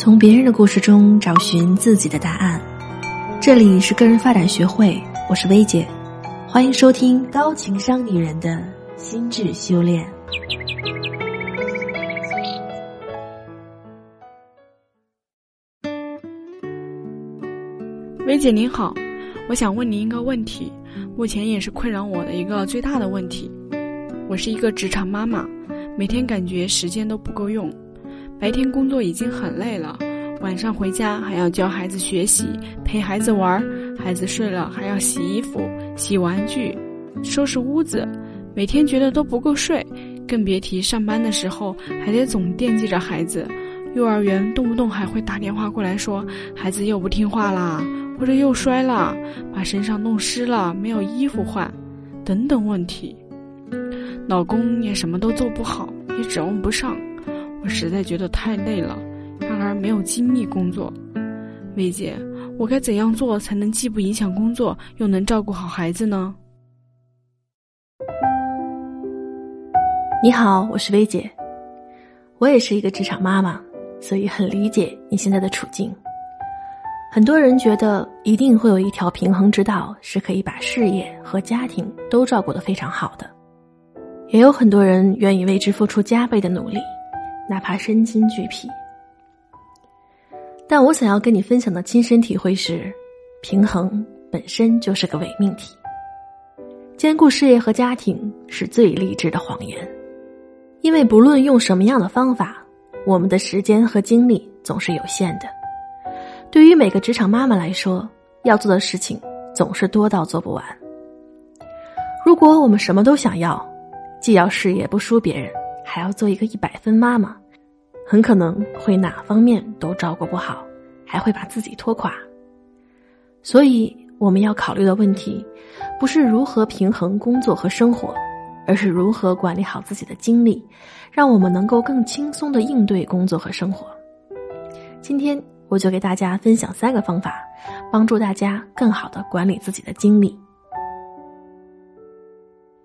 从别人的故事中找寻自己的答案。这里是个人发展学会，我是薇姐，欢迎收听高情商女人的心智修炼。薇姐您好，我想问您一个问题，目前也是困扰我的一个最大的问题。我是一个职场妈妈，每天感觉时间都不够用。白天工作已经很累了，晚上回家还要教孩子学习，陪孩子玩，孩子睡了还要洗衣服、洗玩具、收拾屋子，每天觉得都不够睡，更别提上班的时候还得总惦记着孩子。幼儿园动不动还会打电话过来说孩子又不听话啦，或者又摔了，把身上弄湿了，没有衣服换，等等问题。老公也什么都做不好，也指望不上。我实在觉得太累了，然而没有精力工作。薇姐，我该怎样做才能既不影响工作，又能照顾好孩子呢？你好，我是薇姐，我也是一个职场妈妈，所以很理解你现在的处境。很多人觉得一定会有一条平衡之道，是可以把事业和家庭都照顾得非常好的，也有很多人愿意为之付出加倍的努力。哪怕身心俱疲，但我想要跟你分享的亲身体会是，平衡本身就是个伪命题。兼顾事业和家庭是最励志的谎言，因为不论用什么样的方法，我们的时间和精力总是有限的。对于每个职场妈妈来说，要做的事情总是多到做不完。如果我们什么都想要，既要事业不输别人。还要做一个一百分妈妈，很可能会哪方面都照顾不好，还会把自己拖垮。所以我们要考虑的问题，不是如何平衡工作和生活，而是如何管理好自己的精力，让我们能够更轻松的应对工作和生活。今天我就给大家分享三个方法，帮助大家更好的管理自己的精力。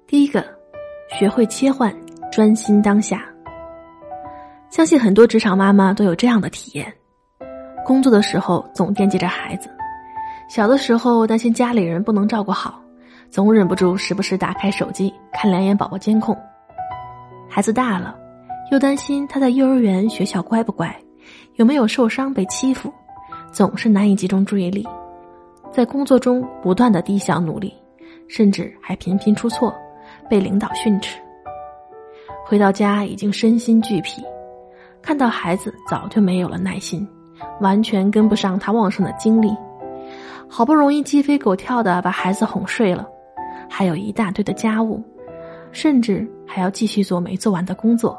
第一个，学会切换。专心当下。相信很多职场妈妈都有这样的体验：工作的时候总惦记着孩子，小的时候担心家里人不能照顾好，总忍不住时不时打开手机看两眼宝宝监控；孩子大了，又担心他在幼儿园、学校乖不乖，有没有受伤被欺负，总是难以集中注意力，在工作中不断的低效努力，甚至还频频出错，被领导训斥。回到家已经身心俱疲，看到孩子早就没有了耐心，完全跟不上他旺盛的精力。好不容易鸡飞狗跳的把孩子哄睡了，还有一大堆的家务，甚至还要继续做没做完的工作。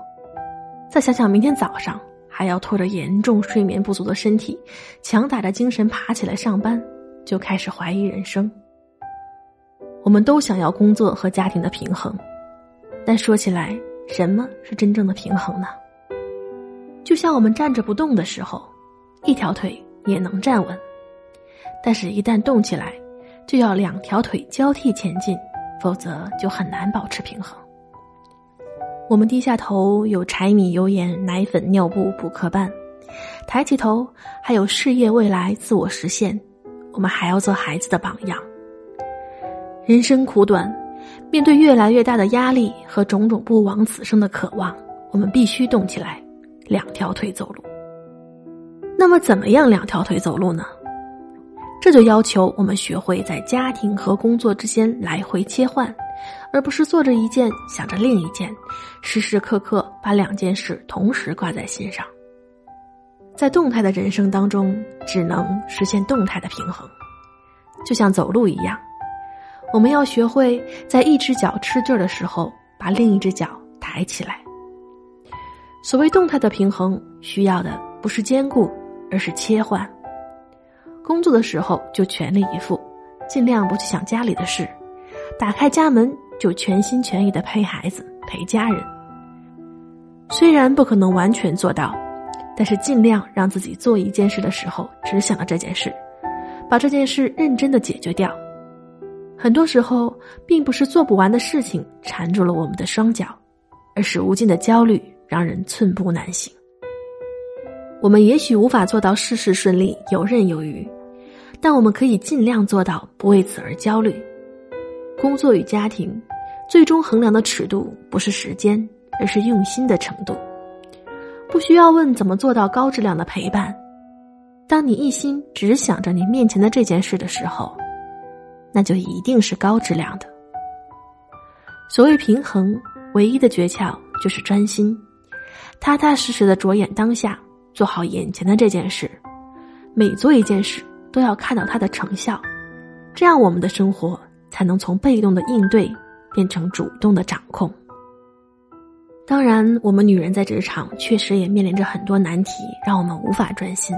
再想想明天早上还要拖着严重睡眠不足的身体，强打着精神爬起来上班，就开始怀疑人生。我们都想要工作和家庭的平衡，但说起来。什么是真正的平衡呢？就像我们站着不动的时候，一条腿也能站稳；但是，一旦动起来，就要两条腿交替前进，否则就很难保持平衡。我们低下头有柴米油盐、奶粉、尿布、补课班；抬起头还有事业、未来、自我实现。我们还要做孩子的榜样。人生苦短。面对越来越大的压力和种种不枉此生的渴望，我们必须动起来，两条腿走路。那么，怎么样两条腿走路呢？这就要求我们学会在家庭和工作之间来回切换，而不是做着一件想着另一件，时时刻刻把两件事同时挂在心上。在动态的人生当中，只能实现动态的平衡，就像走路一样。我们要学会在一只脚吃劲儿的时候，把另一只脚抬起来。所谓动态的平衡，需要的不是兼顾，而是切换。工作的时候就全力以赴，尽量不去想家里的事；打开家门就全心全意的陪孩子、陪家人。虽然不可能完全做到，但是尽量让自己做一件事的时候只想着这件事，把这件事认真的解决掉。很多时候，并不是做不完的事情缠住了我们的双脚，而是无尽的焦虑让人寸步难行。我们也许无法做到事事顺利、游刃有余，但我们可以尽量做到不为此而焦虑。工作与家庭，最终衡量的尺度不是时间，而是用心的程度。不需要问怎么做到高质量的陪伴。当你一心只想着你面前的这件事的时候，那就一定是高质量的。所谓平衡，唯一的诀窍就是专心，踏踏实实的着眼当下。做好眼前的这件事，每做一件事都要看到它的成效，这样我们的生活才能从被动的应对变成主动的掌控。当然，我们女人在职场确实也面临着很多难题，让我们无法专心，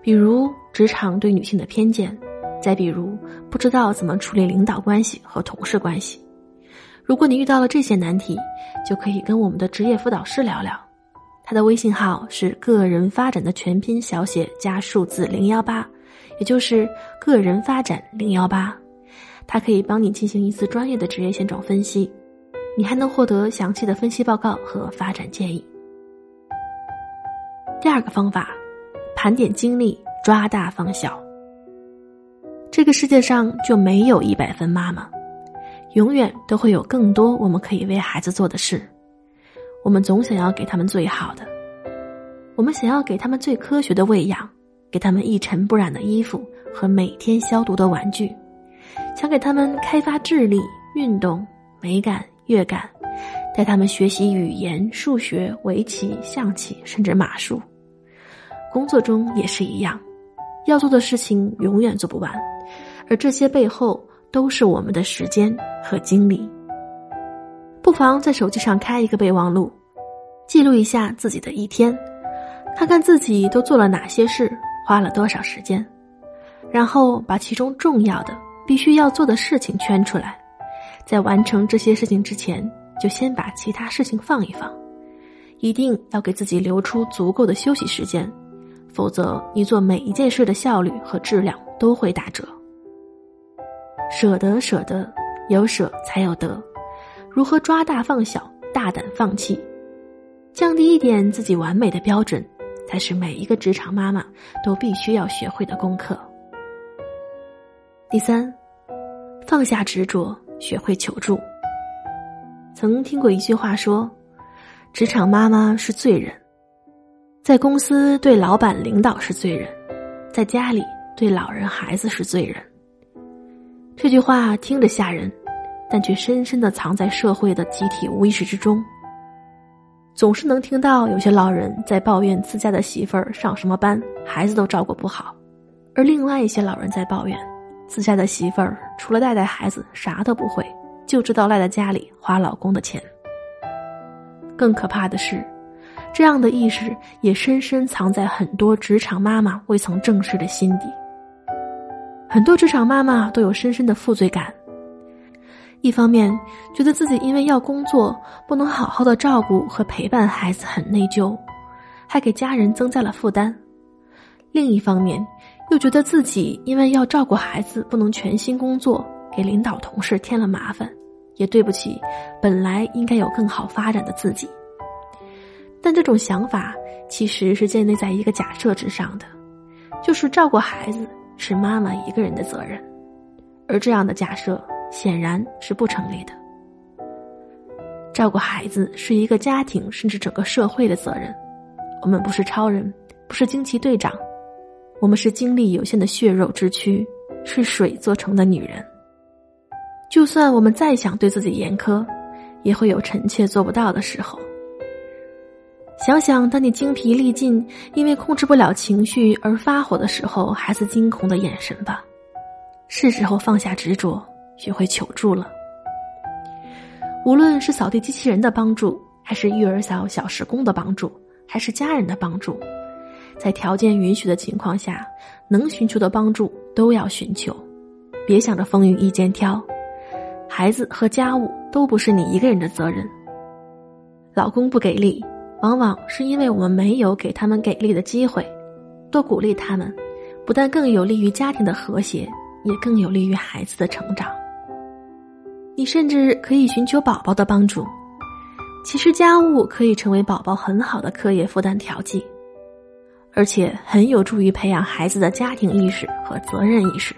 比如职场对女性的偏见，再比如不知道怎么处理领导关系和同事关系。如果你遇到了这些难题，就可以跟我们的职业辅导师聊聊。他的微信号是个人发展的全拼小写加数字零幺八，也就是个人发展零幺八。他可以帮你进行一次专业的职业现状分析，你还能获得详细的分析报告和发展建议。第二个方法，盘点精力，抓大放小。这个世界上就没有一百分妈妈，永远都会有更多我们可以为孩子做的事。我们总想要给他们最好的，我们想要给他们最科学的喂养，给他们一尘不染的衣服和每天消毒的玩具，想给他们开发智力、运动、美感、乐感，带他们学习语言、数学、围棋、象棋，甚至马术。工作中也是一样，要做的事情永远做不完，而这些背后都是我们的时间和精力。不妨在手机上开一个备忘录，记录一下自己的一天，看看自己都做了哪些事，花了多少时间，然后把其中重要的、必须要做的事情圈出来。在完成这些事情之前，就先把其他事情放一放，一定要给自己留出足够的休息时间，否则你做每一件事的效率和质量都会打折。舍得，舍得，有舍才有得。如何抓大放小，大胆放弃，降低一点自己完美的标准，才是每一个职场妈妈都必须要学会的功课。第三，放下执着，学会求助。曾听过一句话说：“职场妈妈是罪人，在公司对老板领导是罪人，在家里对老人孩子是罪人。”这句话听着吓人。但却深深的藏在社会的集体无意识之中。总是能听到有些老人在抱怨自家的媳妇儿上什么班，孩子都照顾不好；而另外一些老人在抱怨，自家的媳妇儿除了带带孩子啥都不会，就知道赖在家里花老公的钱。更可怕的是，这样的意识也深深藏在很多职场妈妈未曾正视的心底。很多职场妈妈都有深深的负罪感。一方面觉得自己因为要工作，不能好好的照顾和陪伴孩子，很内疚，还给家人增加了负担；另一方面又觉得自己因为要照顾孩子，不能全心工作，给领导同事添了麻烦，也对不起本来应该有更好发展的自己。但这种想法其实是建立在一个假设之上的，就是照顾孩子是妈妈一个人的责任，而这样的假设。显然是不成立的。照顾孩子是一个家庭甚至整个社会的责任。我们不是超人，不是惊奇队长，我们是精力有限的血肉之躯，是水做成的女人。就算我们再想对自己严苛，也会有臣妾做不到的时候。想想当你精疲力尽，因为控制不了情绪而发火的时候，孩子惊恐的眼神吧。是时候放下执着。学会求助了。无论是扫地机器人的帮助，还是育儿嫂小时工的帮助，还是家人的帮助，在条件允许的情况下，能寻求的帮助都要寻求，别想着风雨一肩挑。孩子和家务都不是你一个人的责任。老公不给力，往往是因为我们没有给他们给力的机会。多鼓励他们，不但更有利于家庭的和谐，也更有利于孩子的成长。你甚至可以寻求宝宝的帮助。其实家务可以成为宝宝很好的课业负担调剂。而且很有助于培养孩子的家庭意识和责任意识。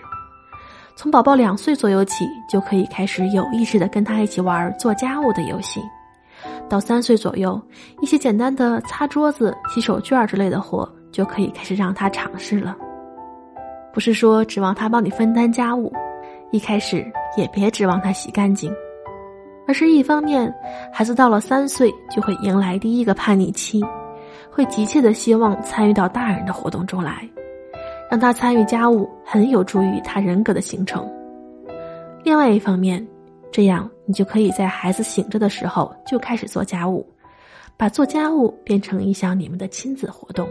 从宝宝两岁左右起，就可以开始有意识的跟他一起玩做家务的游戏。到三岁左右，一些简单的擦桌子、洗手绢之类的活，就可以开始让他尝试了。不是说指望他帮你分担家务，一开始也别指望他洗干净，而是一方面，孩子到了三岁就会迎来第一个叛逆期，会急切的希望参与到大人的活动中来。让他参与家务，很有助于他人格的形成。另外一方面，这样你就可以在孩子醒着的时候就开始做家务，把做家务变成一项你们的亲子活动。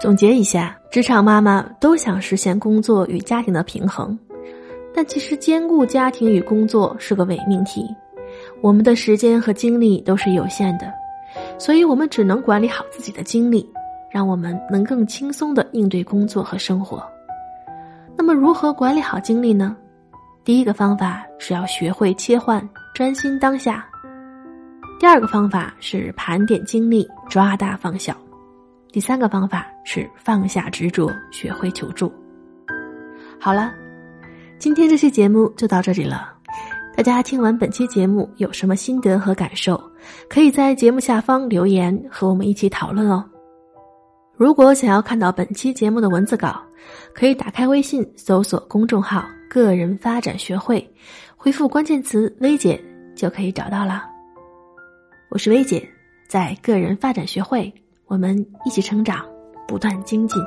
总结一下，职场妈妈都想实现工作与家庭的平衡，但其实兼顾家庭与工作是个伪命题。我们的时间和精力都是有限的，所以我们只能管理好自己的精力。让我们能更轻松的应对工作和生活。那么，如何管理好精力呢？第一个方法是要学会切换，专心当下。第二个方法是盘点精力，抓大放小。第三个方法是放下执着，学会求助。好了，今天这期节目就到这里了。大家听完本期节目有什么心得和感受，可以在节目下方留言和我们一起讨论哦。如果想要看到本期节目的文字稿，可以打开微信搜索公众号“个人发展学会”，回复关键词“薇姐”就可以找到了。我是薇姐，在个人发展学会，我们一起成长，不断精进。